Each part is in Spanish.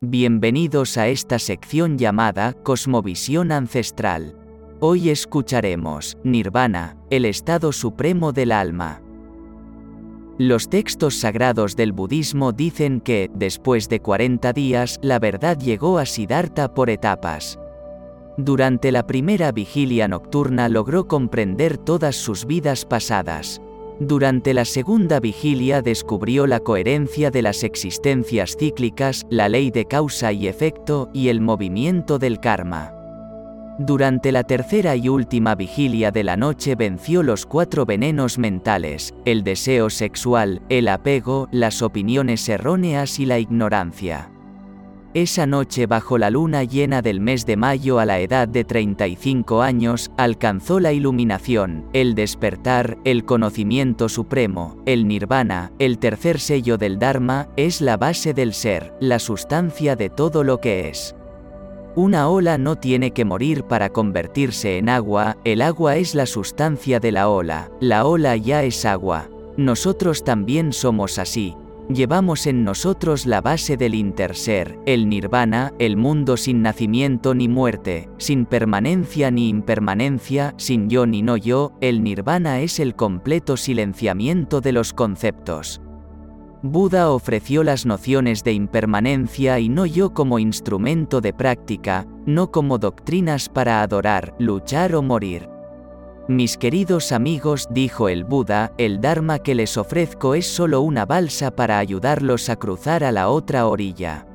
Bienvenidos a esta sección llamada Cosmovisión Ancestral. Hoy escucharemos Nirvana, el estado supremo del alma. Los textos sagrados del budismo dicen que, después de 40 días, la verdad llegó a Siddhartha por etapas. Durante la primera vigilia nocturna logró comprender todas sus vidas pasadas. Durante la segunda vigilia descubrió la coherencia de las existencias cíclicas, la ley de causa y efecto y el movimiento del karma. Durante la tercera y última vigilia de la noche venció los cuatro venenos mentales, el deseo sexual, el apego, las opiniones erróneas y la ignorancia. Esa noche bajo la luna llena del mes de mayo a la edad de 35 años, alcanzó la iluminación, el despertar, el conocimiento supremo, el nirvana, el tercer sello del Dharma, es la base del ser, la sustancia de todo lo que es. Una ola no tiene que morir para convertirse en agua, el agua es la sustancia de la ola, la ola ya es agua. Nosotros también somos así, Llevamos en nosotros la base del interser, el nirvana, el mundo sin nacimiento ni muerte, sin permanencia ni impermanencia, sin yo ni no yo, el nirvana es el completo silenciamiento de los conceptos. Buda ofreció las nociones de impermanencia y no yo como instrumento de práctica, no como doctrinas para adorar, luchar o morir. Mis queridos amigos, dijo el Buda, el Dharma que les ofrezco es solo una balsa para ayudarlos a cruzar a la otra orilla.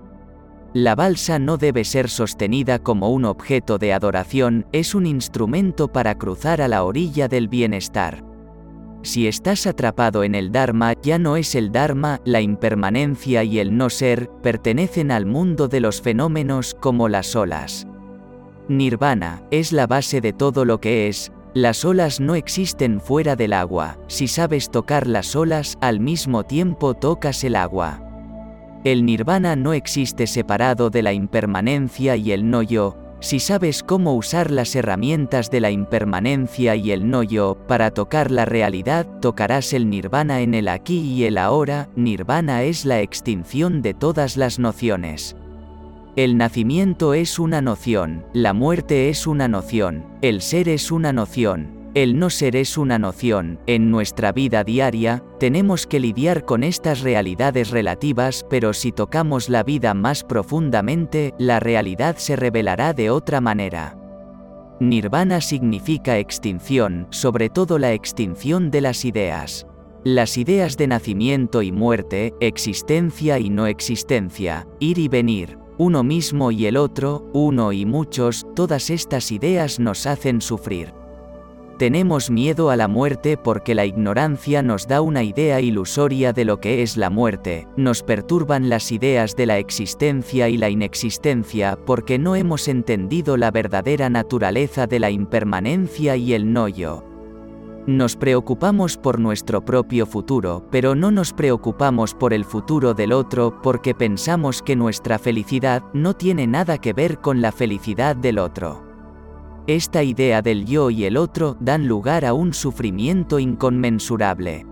La balsa no debe ser sostenida como un objeto de adoración, es un instrumento para cruzar a la orilla del bienestar. Si estás atrapado en el Dharma, ya no es el Dharma, la impermanencia y el no ser, pertenecen al mundo de los fenómenos como las olas. Nirvana, es la base de todo lo que es, las olas no existen fuera del agua, si sabes tocar las olas, al mismo tiempo tocas el agua. El nirvana no existe separado de la impermanencia y el no yo, si sabes cómo usar las herramientas de la impermanencia y el no yo para tocar la realidad, tocarás el nirvana en el aquí y el ahora, nirvana es la extinción de todas las nociones. El nacimiento es una noción, la muerte es una noción, el ser es una noción, el no ser es una noción. En nuestra vida diaria, tenemos que lidiar con estas realidades relativas, pero si tocamos la vida más profundamente, la realidad se revelará de otra manera. Nirvana significa extinción, sobre todo la extinción de las ideas. Las ideas de nacimiento y muerte, existencia y no existencia, ir y venir, uno mismo y el otro, uno y muchos, todas estas ideas nos hacen sufrir. Tenemos miedo a la muerte porque la ignorancia nos da una idea ilusoria de lo que es la muerte, nos perturban las ideas de la existencia y la inexistencia porque no hemos entendido la verdadera naturaleza de la impermanencia y el no yo. Nos preocupamos por nuestro propio futuro, pero no nos preocupamos por el futuro del otro porque pensamos que nuestra felicidad no tiene nada que ver con la felicidad del otro. Esta idea del yo y el otro dan lugar a un sufrimiento inconmensurable.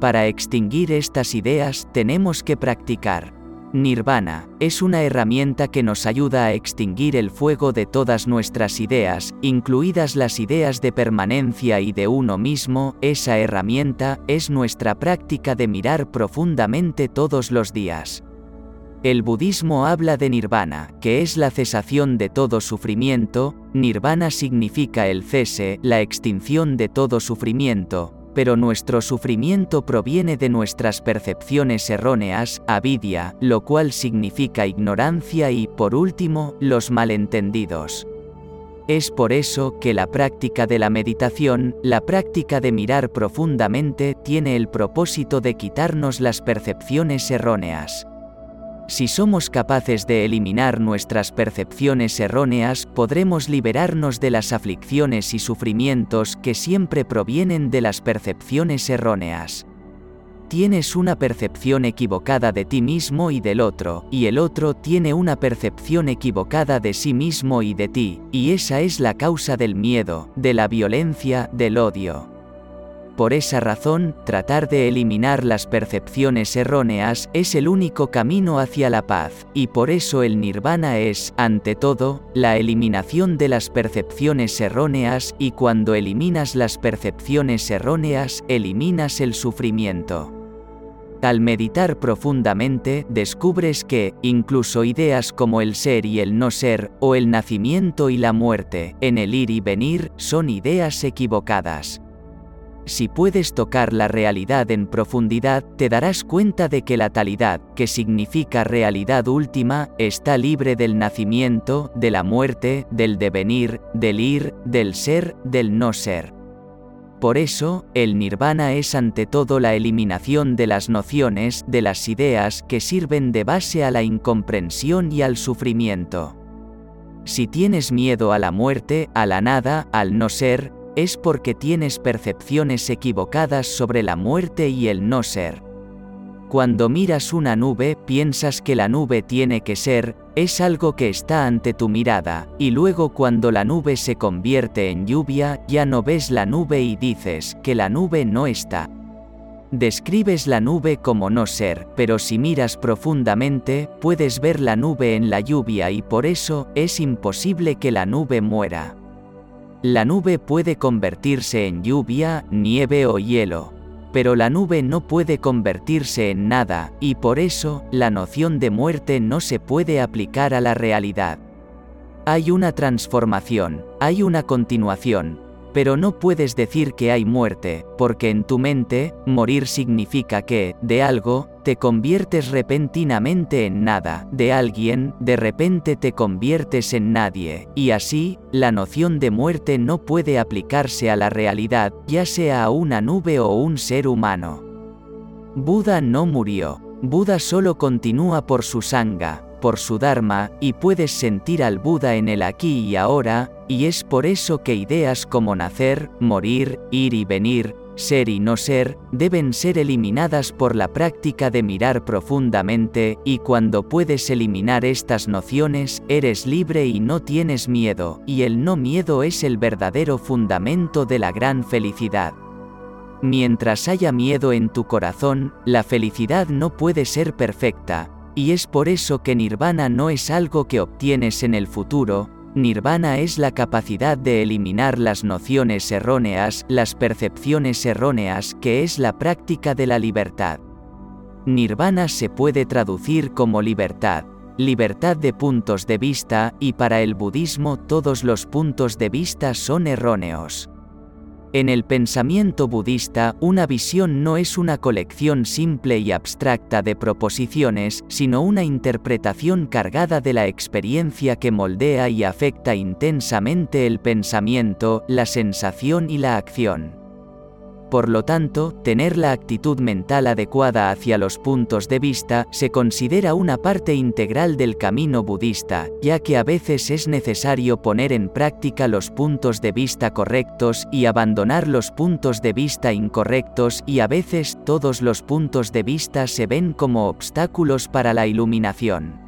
Para extinguir estas ideas tenemos que practicar Nirvana es una herramienta que nos ayuda a extinguir el fuego de todas nuestras ideas, incluidas las ideas de permanencia y de uno mismo, esa herramienta es nuestra práctica de mirar profundamente todos los días. El budismo habla de nirvana, que es la cesación de todo sufrimiento, nirvana significa el cese, la extinción de todo sufrimiento, pero nuestro sufrimiento proviene de nuestras percepciones erróneas, avidia, lo cual significa ignorancia y, por último, los malentendidos. Es por eso que la práctica de la meditación, la práctica de mirar profundamente, tiene el propósito de quitarnos las percepciones erróneas. Si somos capaces de eliminar nuestras percepciones erróneas, podremos liberarnos de las aflicciones y sufrimientos que siempre provienen de las percepciones erróneas. Tienes una percepción equivocada de ti mismo y del otro, y el otro tiene una percepción equivocada de sí mismo y de ti, y esa es la causa del miedo, de la violencia, del odio. Por esa razón, tratar de eliminar las percepciones erróneas es el único camino hacia la paz, y por eso el nirvana es, ante todo, la eliminación de las percepciones erróneas y cuando eliminas las percepciones erróneas, eliminas el sufrimiento. Al meditar profundamente, descubres que, incluso ideas como el ser y el no ser, o el nacimiento y la muerte, en el ir y venir, son ideas equivocadas. Si puedes tocar la realidad en profundidad, te darás cuenta de que la talidad, que significa realidad última, está libre del nacimiento, de la muerte, del devenir, del ir, del ser, del no ser. Por eso, el nirvana es ante todo la eliminación de las nociones, de las ideas que sirven de base a la incomprensión y al sufrimiento. Si tienes miedo a la muerte, a la nada, al no ser, es porque tienes percepciones equivocadas sobre la muerte y el no ser. Cuando miras una nube, piensas que la nube tiene que ser, es algo que está ante tu mirada, y luego cuando la nube se convierte en lluvia, ya no ves la nube y dices que la nube no está. Describes la nube como no ser, pero si miras profundamente, puedes ver la nube en la lluvia y por eso, es imposible que la nube muera. La nube puede convertirse en lluvia, nieve o hielo. Pero la nube no puede convertirse en nada, y por eso, la noción de muerte no se puede aplicar a la realidad. Hay una transformación, hay una continuación, pero no puedes decir que hay muerte, porque en tu mente, morir significa que, de algo, te conviertes repentinamente en nada, de alguien, de repente te conviertes en nadie, y así, la noción de muerte no puede aplicarse a la realidad, ya sea a una nube o un ser humano. Buda no murió, Buda solo continúa por su sanga, por su Dharma, y puedes sentir al Buda en el aquí y ahora, y es por eso que ideas como nacer, morir, ir y venir, ser y no ser, deben ser eliminadas por la práctica de mirar profundamente, y cuando puedes eliminar estas nociones, eres libre y no tienes miedo, y el no miedo es el verdadero fundamento de la gran felicidad. Mientras haya miedo en tu corazón, la felicidad no puede ser perfecta, y es por eso que nirvana no es algo que obtienes en el futuro, nirvana es la capacidad de eliminar las nociones erróneas, las percepciones erróneas, que es la práctica de la libertad. Nirvana se puede traducir como libertad, libertad de puntos de vista, y para el budismo todos los puntos de vista son erróneos. En el pensamiento budista, una visión no es una colección simple y abstracta de proposiciones, sino una interpretación cargada de la experiencia que moldea y afecta intensamente el pensamiento, la sensación y la acción. Por lo tanto, tener la actitud mental adecuada hacia los puntos de vista se considera una parte integral del camino budista, ya que a veces es necesario poner en práctica los puntos de vista correctos y abandonar los puntos de vista incorrectos y a veces todos los puntos de vista se ven como obstáculos para la iluminación.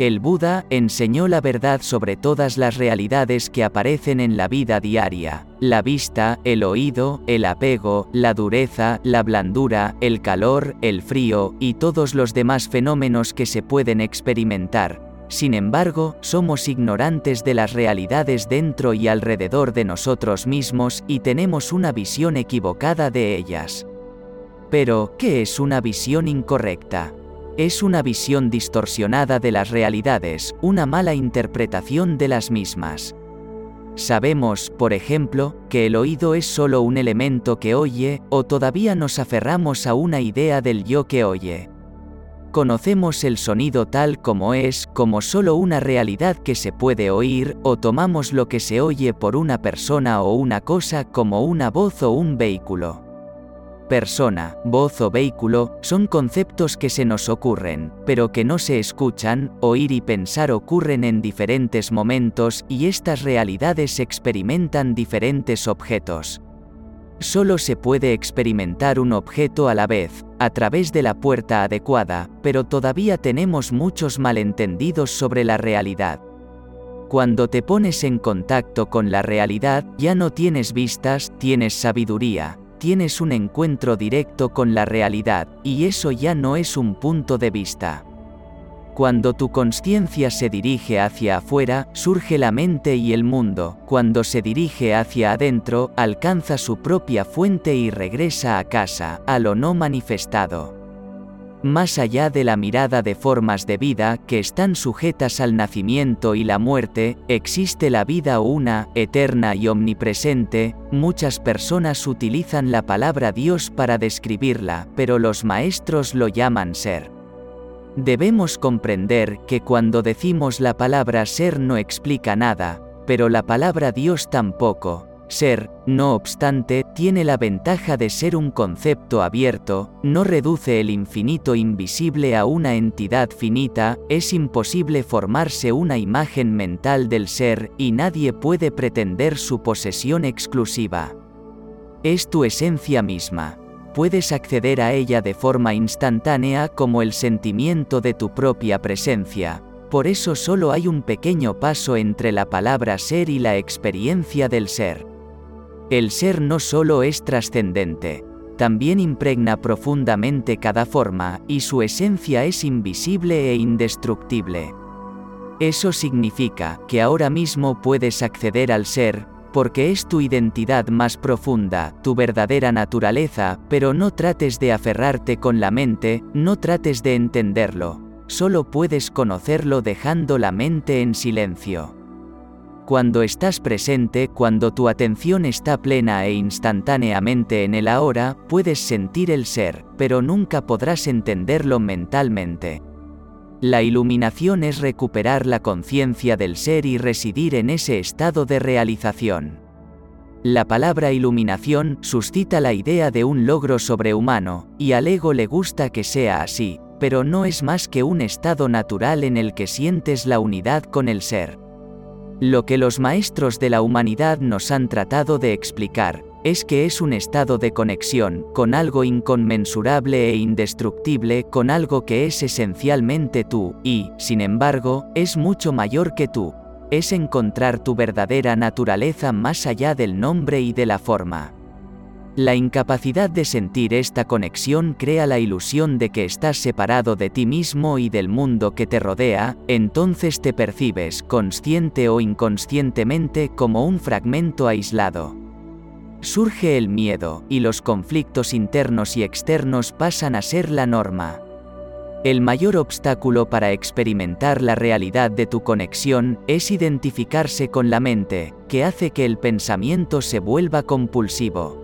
El Buda enseñó la verdad sobre todas las realidades que aparecen en la vida diaria, la vista, el oído, el apego, la dureza, la blandura, el calor, el frío, y todos los demás fenómenos que se pueden experimentar. Sin embargo, somos ignorantes de las realidades dentro y alrededor de nosotros mismos y tenemos una visión equivocada de ellas. Pero, ¿qué es una visión incorrecta? Es una visión distorsionada de las realidades, una mala interpretación de las mismas. Sabemos, por ejemplo, que el oído es solo un elemento que oye, o todavía nos aferramos a una idea del yo que oye. Conocemos el sonido tal como es, como solo una realidad que se puede oír, o tomamos lo que se oye por una persona o una cosa como una voz o un vehículo persona, voz o vehículo, son conceptos que se nos ocurren, pero que no se escuchan, oír y pensar ocurren en diferentes momentos y estas realidades experimentan diferentes objetos. Solo se puede experimentar un objeto a la vez, a través de la puerta adecuada, pero todavía tenemos muchos malentendidos sobre la realidad. Cuando te pones en contacto con la realidad, ya no tienes vistas, tienes sabiduría, tienes un encuentro directo con la realidad, y eso ya no es un punto de vista. Cuando tu conciencia se dirige hacia afuera, surge la mente y el mundo, cuando se dirige hacia adentro, alcanza su propia fuente y regresa a casa, a lo no manifestado. Más allá de la mirada de formas de vida que están sujetas al nacimiento y la muerte, existe la vida una, eterna y omnipresente, muchas personas utilizan la palabra Dios para describirla, pero los maestros lo llaman ser. Debemos comprender que cuando decimos la palabra ser no explica nada, pero la palabra Dios tampoco. Ser, no obstante, tiene la ventaja de ser un concepto abierto, no reduce el infinito invisible a una entidad finita, es imposible formarse una imagen mental del ser y nadie puede pretender su posesión exclusiva. Es tu esencia misma puedes acceder a ella de forma instantánea como el sentimiento de tu propia presencia, por eso solo hay un pequeño paso entre la palabra ser y la experiencia del ser. El ser no solo es trascendente, también impregna profundamente cada forma, y su esencia es invisible e indestructible. Eso significa que ahora mismo puedes acceder al ser, porque es tu identidad más profunda, tu verdadera naturaleza, pero no trates de aferrarte con la mente, no trates de entenderlo, solo puedes conocerlo dejando la mente en silencio. Cuando estás presente, cuando tu atención está plena e instantáneamente en el ahora, puedes sentir el ser, pero nunca podrás entenderlo mentalmente. La iluminación es recuperar la conciencia del ser y residir en ese estado de realización. La palabra iluminación suscita la idea de un logro sobrehumano, y al ego le gusta que sea así, pero no es más que un estado natural en el que sientes la unidad con el ser. Lo que los maestros de la humanidad nos han tratado de explicar, es que es un estado de conexión con algo inconmensurable e indestructible, con algo que es esencialmente tú, y, sin embargo, es mucho mayor que tú. Es encontrar tu verdadera naturaleza más allá del nombre y de la forma. La incapacidad de sentir esta conexión crea la ilusión de que estás separado de ti mismo y del mundo que te rodea, entonces te percibes, consciente o inconscientemente, como un fragmento aislado surge el miedo, y los conflictos internos y externos pasan a ser la norma. El mayor obstáculo para experimentar la realidad de tu conexión es identificarse con la mente, que hace que el pensamiento se vuelva compulsivo.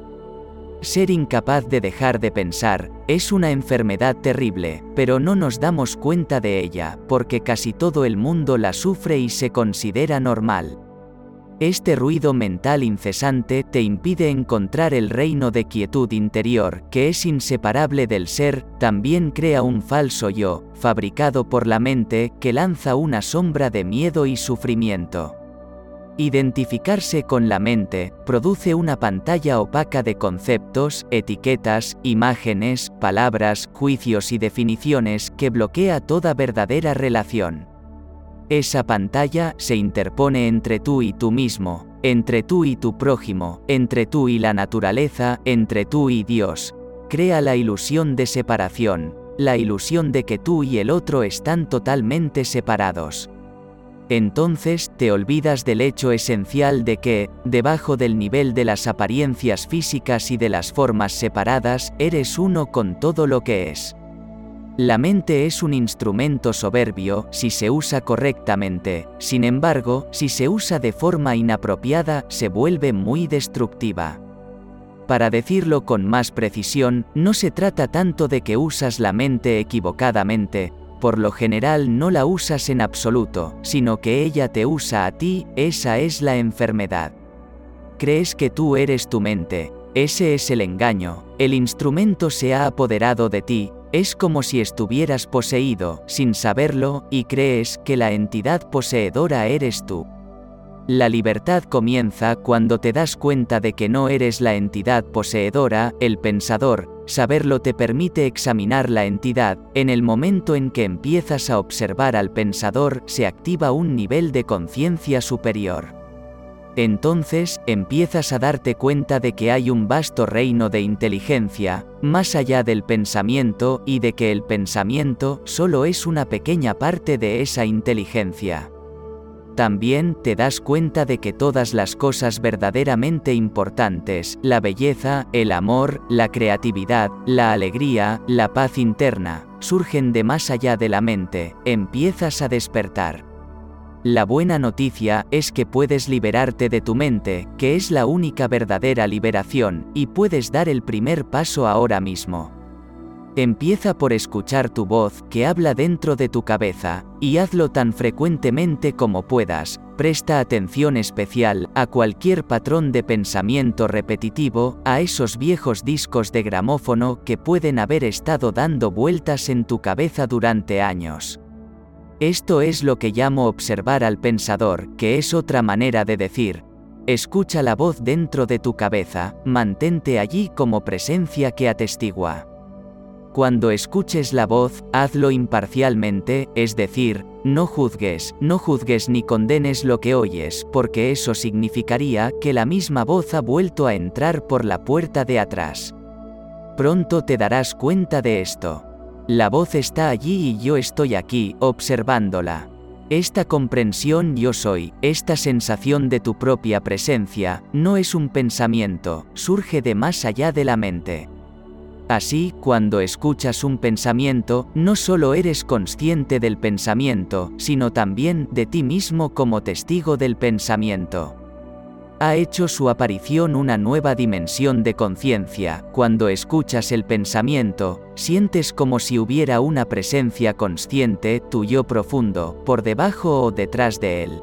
Ser incapaz de dejar de pensar es una enfermedad terrible, pero no nos damos cuenta de ella, porque casi todo el mundo la sufre y se considera normal. Este ruido mental incesante te impide encontrar el reino de quietud interior, que es inseparable del ser, también crea un falso yo, fabricado por la mente, que lanza una sombra de miedo y sufrimiento. Identificarse con la mente produce una pantalla opaca de conceptos, etiquetas, imágenes, palabras, juicios y definiciones que bloquea toda verdadera relación. Esa pantalla se interpone entre tú y tú mismo, entre tú y tu prójimo, entre tú y la naturaleza, entre tú y Dios. Crea la ilusión de separación, la ilusión de que tú y el otro están totalmente separados. Entonces te olvidas del hecho esencial de que, debajo del nivel de las apariencias físicas y de las formas separadas, eres uno con todo lo que es. La mente es un instrumento soberbio si se usa correctamente, sin embargo, si se usa de forma inapropiada, se vuelve muy destructiva. Para decirlo con más precisión, no se trata tanto de que usas la mente equivocadamente, por lo general no la usas en absoluto, sino que ella te usa a ti, esa es la enfermedad. Crees que tú eres tu mente, ese es el engaño, el instrumento se ha apoderado de ti, es como si estuvieras poseído, sin saberlo, y crees que la entidad poseedora eres tú. La libertad comienza cuando te das cuenta de que no eres la entidad poseedora, el pensador, saberlo te permite examinar la entidad, en el momento en que empiezas a observar al pensador se activa un nivel de conciencia superior. Entonces, empiezas a darte cuenta de que hay un vasto reino de inteligencia, más allá del pensamiento, y de que el pensamiento solo es una pequeña parte de esa inteligencia. También te das cuenta de que todas las cosas verdaderamente importantes, la belleza, el amor, la creatividad, la alegría, la paz interna, surgen de más allá de la mente, empiezas a despertar. La buena noticia es que puedes liberarte de tu mente, que es la única verdadera liberación, y puedes dar el primer paso ahora mismo. Empieza por escuchar tu voz que habla dentro de tu cabeza, y hazlo tan frecuentemente como puedas. Presta atención especial a cualquier patrón de pensamiento repetitivo, a esos viejos discos de gramófono que pueden haber estado dando vueltas en tu cabeza durante años. Esto es lo que llamo observar al pensador, que es otra manera de decir, escucha la voz dentro de tu cabeza, mantente allí como presencia que atestigua. Cuando escuches la voz, hazlo imparcialmente, es decir, no juzgues, no juzgues ni condenes lo que oyes, porque eso significaría que la misma voz ha vuelto a entrar por la puerta de atrás. Pronto te darás cuenta de esto. La voz está allí y yo estoy aquí, observándola. Esta comprensión yo soy, esta sensación de tu propia presencia, no es un pensamiento, surge de más allá de la mente. Así, cuando escuchas un pensamiento, no solo eres consciente del pensamiento, sino también de ti mismo como testigo del pensamiento ha hecho su aparición una nueva dimensión de conciencia. Cuando escuchas el pensamiento, sientes como si hubiera una presencia consciente, tuyo profundo, por debajo o detrás de él.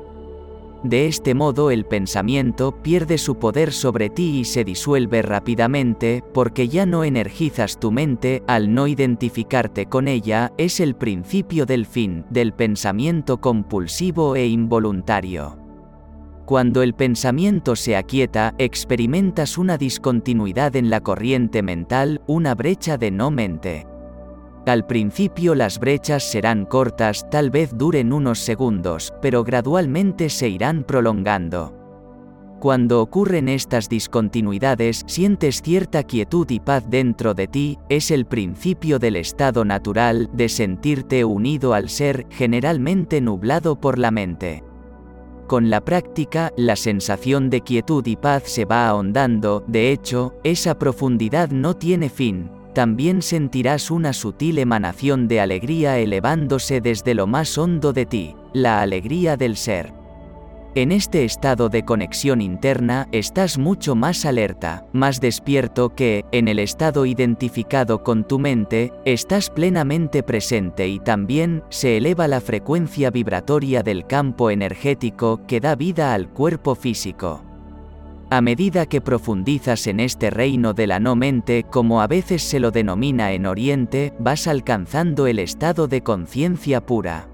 De este modo el pensamiento pierde su poder sobre ti y se disuelve rápidamente, porque ya no energizas tu mente, al no identificarte con ella, es el principio del fin, del pensamiento compulsivo e involuntario. Cuando el pensamiento se aquieta, experimentas una discontinuidad en la corriente mental, una brecha de no mente. Al principio las brechas serán cortas, tal vez duren unos segundos, pero gradualmente se irán prolongando. Cuando ocurren estas discontinuidades, sientes cierta quietud y paz dentro de ti, es el principio del estado natural de sentirte unido al ser, generalmente nublado por la mente. Con la práctica, la sensación de quietud y paz se va ahondando, de hecho, esa profundidad no tiene fin. También sentirás una sutil emanación de alegría elevándose desde lo más hondo de ti, la alegría del ser. En este estado de conexión interna estás mucho más alerta, más despierto que, en el estado identificado con tu mente, estás plenamente presente y también se eleva la frecuencia vibratoria del campo energético que da vida al cuerpo físico. A medida que profundizas en este reino de la no mente, como a veces se lo denomina en Oriente, vas alcanzando el estado de conciencia pura.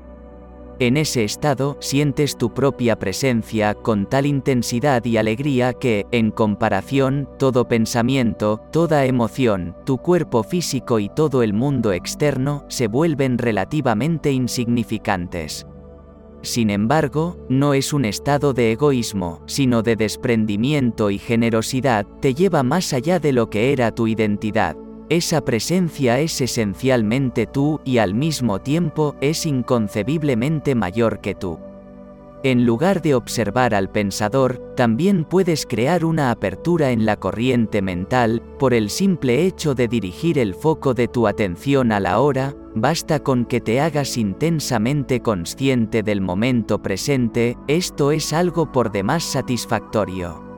En ese estado sientes tu propia presencia con tal intensidad y alegría que, en comparación, todo pensamiento, toda emoción, tu cuerpo físico y todo el mundo externo se vuelven relativamente insignificantes. Sin embargo, no es un estado de egoísmo, sino de desprendimiento y generosidad, te lleva más allá de lo que era tu identidad, esa presencia es esencialmente tú y al mismo tiempo es inconcebiblemente mayor que tú. En lugar de observar al pensador, también puedes crear una apertura en la corriente mental, por el simple hecho de dirigir el foco de tu atención a la hora, basta con que te hagas intensamente consciente del momento presente, esto es algo por demás satisfactorio.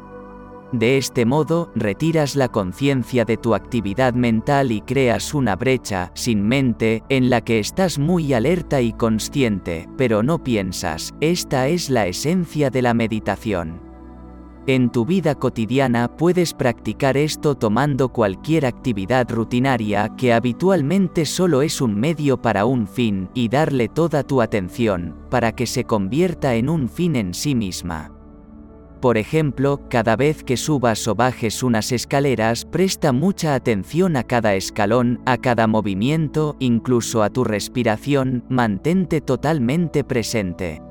De este modo, retiras la conciencia de tu actividad mental y creas una brecha, sin mente, en la que estás muy alerta y consciente, pero no piensas, esta es la esencia de la meditación. En tu vida cotidiana puedes practicar esto tomando cualquier actividad rutinaria que habitualmente solo es un medio para un fin y darle toda tu atención, para que se convierta en un fin en sí misma. Por ejemplo, cada vez que subas o bajes unas escaleras, presta mucha atención a cada escalón, a cada movimiento, incluso a tu respiración, mantente totalmente presente.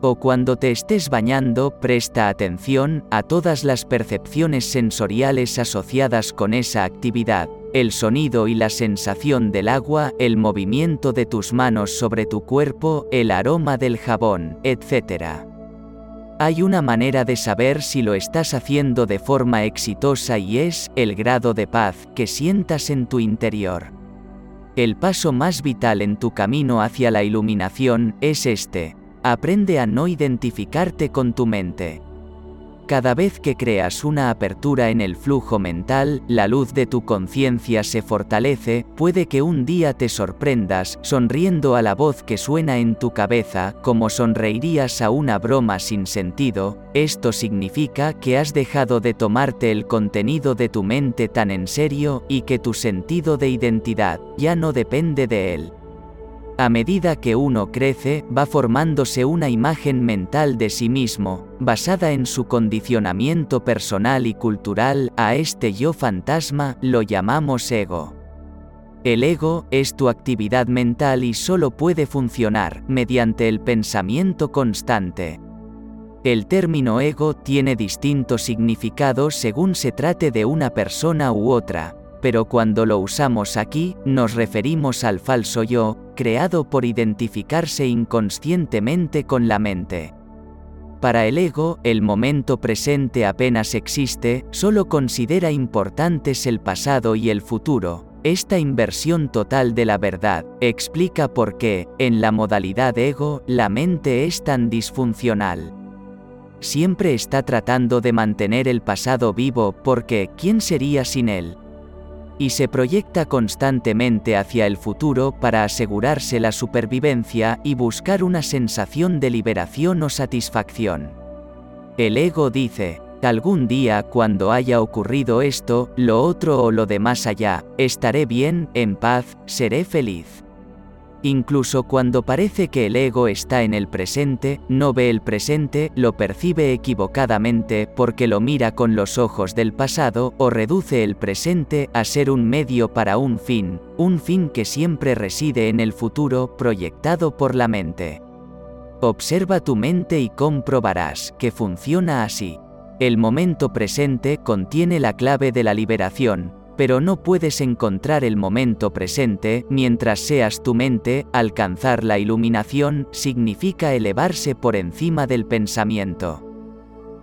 O cuando te estés bañando, presta atención a todas las percepciones sensoriales asociadas con esa actividad, el sonido y la sensación del agua, el movimiento de tus manos sobre tu cuerpo, el aroma del jabón, etc. Hay una manera de saber si lo estás haciendo de forma exitosa y es el grado de paz que sientas en tu interior. El paso más vital en tu camino hacia la iluminación es este, Aprende a no identificarte con tu mente. Cada vez que creas una apertura en el flujo mental, la luz de tu conciencia se fortalece, puede que un día te sorprendas, sonriendo a la voz que suena en tu cabeza, como sonreirías a una broma sin sentido, esto significa que has dejado de tomarte el contenido de tu mente tan en serio y que tu sentido de identidad ya no depende de él. A medida que uno crece, va formándose una imagen mental de sí mismo, basada en su condicionamiento personal y cultural, a este yo fantasma lo llamamos ego. El ego es tu actividad mental y solo puede funcionar mediante el pensamiento constante. El término ego tiene distintos significados según se trate de una persona u otra, pero cuando lo usamos aquí, nos referimos al falso yo, creado por identificarse inconscientemente con la mente. Para el ego, el momento presente apenas existe, solo considera importantes el pasado y el futuro. Esta inversión total de la verdad explica por qué, en la modalidad ego, la mente es tan disfuncional. Siempre está tratando de mantener el pasado vivo porque, ¿quién sería sin él? Y se proyecta constantemente hacia el futuro para asegurarse la supervivencia y buscar una sensación de liberación o satisfacción. El ego dice, algún día cuando haya ocurrido esto, lo otro o lo de más allá, estaré bien, en paz, seré feliz. Incluso cuando parece que el ego está en el presente, no ve el presente, lo percibe equivocadamente porque lo mira con los ojos del pasado o reduce el presente a ser un medio para un fin, un fin que siempre reside en el futuro proyectado por la mente. Observa tu mente y comprobarás que funciona así. El momento presente contiene la clave de la liberación, pero no puedes encontrar el momento presente mientras seas tu mente, alcanzar la iluminación significa elevarse por encima del pensamiento.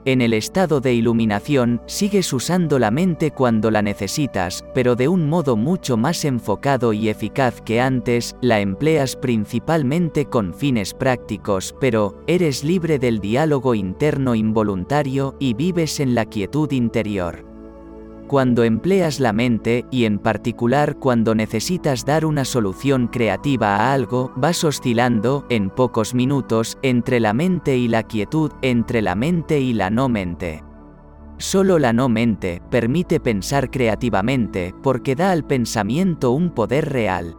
En el estado de iluminación, sigues usando la mente cuando la necesitas, pero de un modo mucho más enfocado y eficaz que antes, la empleas principalmente con fines prácticos, pero, eres libre del diálogo interno involuntario y vives en la quietud interior. Cuando empleas la mente, y en particular cuando necesitas dar una solución creativa a algo, vas oscilando, en pocos minutos, entre la mente y la quietud, entre la mente y la no mente. Solo la no mente permite pensar creativamente porque da al pensamiento un poder real.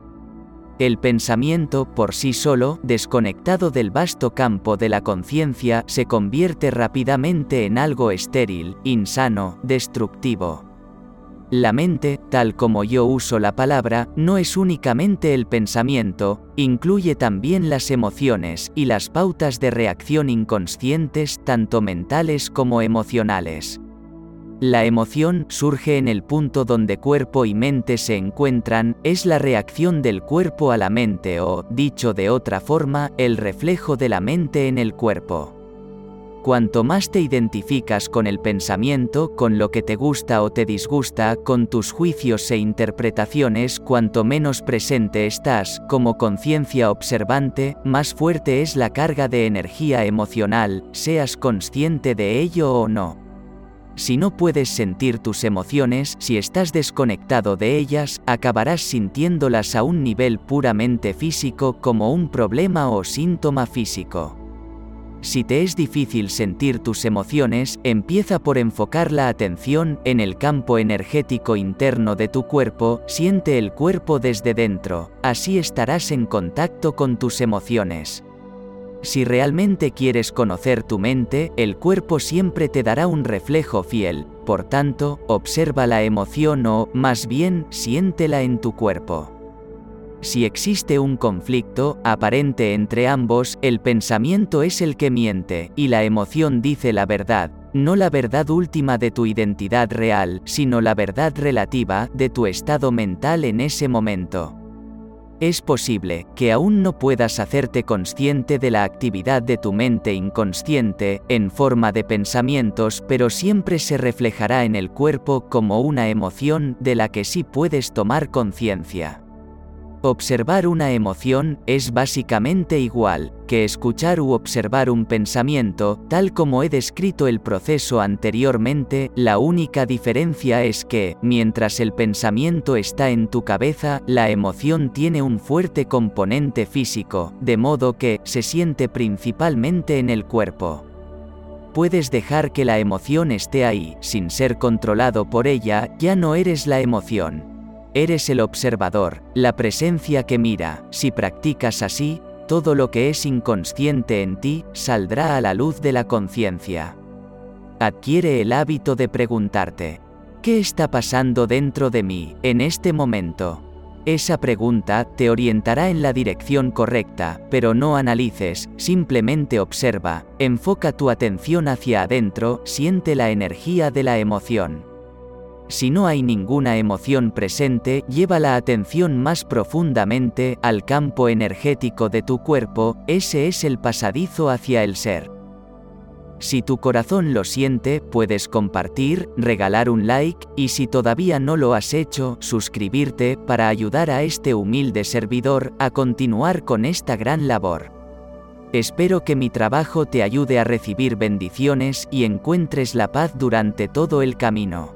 El pensamiento, por sí solo, desconectado del vasto campo de la conciencia, se convierte rápidamente en algo estéril, insano, destructivo. La mente, tal como yo uso la palabra, no es únicamente el pensamiento, incluye también las emociones y las pautas de reacción inconscientes tanto mentales como emocionales. La emoción surge en el punto donde cuerpo y mente se encuentran, es la reacción del cuerpo a la mente o, dicho de otra forma, el reflejo de la mente en el cuerpo. Cuanto más te identificas con el pensamiento, con lo que te gusta o te disgusta, con tus juicios e interpretaciones, cuanto menos presente estás, como conciencia observante, más fuerte es la carga de energía emocional, seas consciente de ello o no. Si no puedes sentir tus emociones, si estás desconectado de ellas, acabarás sintiéndolas a un nivel puramente físico como un problema o síntoma físico. Si te es difícil sentir tus emociones, empieza por enfocar la atención en el campo energético interno de tu cuerpo, siente el cuerpo desde dentro, así estarás en contacto con tus emociones. Si realmente quieres conocer tu mente, el cuerpo siempre te dará un reflejo fiel, por tanto, observa la emoción o, más bien, siéntela en tu cuerpo. Si existe un conflicto aparente entre ambos, el pensamiento es el que miente, y la emoción dice la verdad, no la verdad última de tu identidad real, sino la verdad relativa de tu estado mental en ese momento. Es posible que aún no puedas hacerte consciente de la actividad de tu mente inconsciente, en forma de pensamientos, pero siempre se reflejará en el cuerpo como una emoción de la que sí puedes tomar conciencia. Observar una emoción es básicamente igual que escuchar u observar un pensamiento, tal como he descrito el proceso anteriormente, la única diferencia es que, mientras el pensamiento está en tu cabeza, la emoción tiene un fuerte componente físico, de modo que se siente principalmente en el cuerpo puedes dejar que la emoción esté ahí, sin ser controlado por ella, ya no eres la emoción. Eres el observador, la presencia que mira, si practicas así, todo lo que es inconsciente en ti saldrá a la luz de la conciencia. Adquiere el hábito de preguntarte, ¿qué está pasando dentro de mí, en este momento? Esa pregunta te orientará en la dirección correcta, pero no analices, simplemente observa, enfoca tu atención hacia adentro, siente la energía de la emoción. Si no hay ninguna emoción presente, lleva la atención más profundamente al campo energético de tu cuerpo, ese es el pasadizo hacia el ser. Si tu corazón lo siente, puedes compartir, regalar un like, y si todavía no lo has hecho, suscribirte para ayudar a este humilde servidor a continuar con esta gran labor. Espero que mi trabajo te ayude a recibir bendiciones y encuentres la paz durante todo el camino.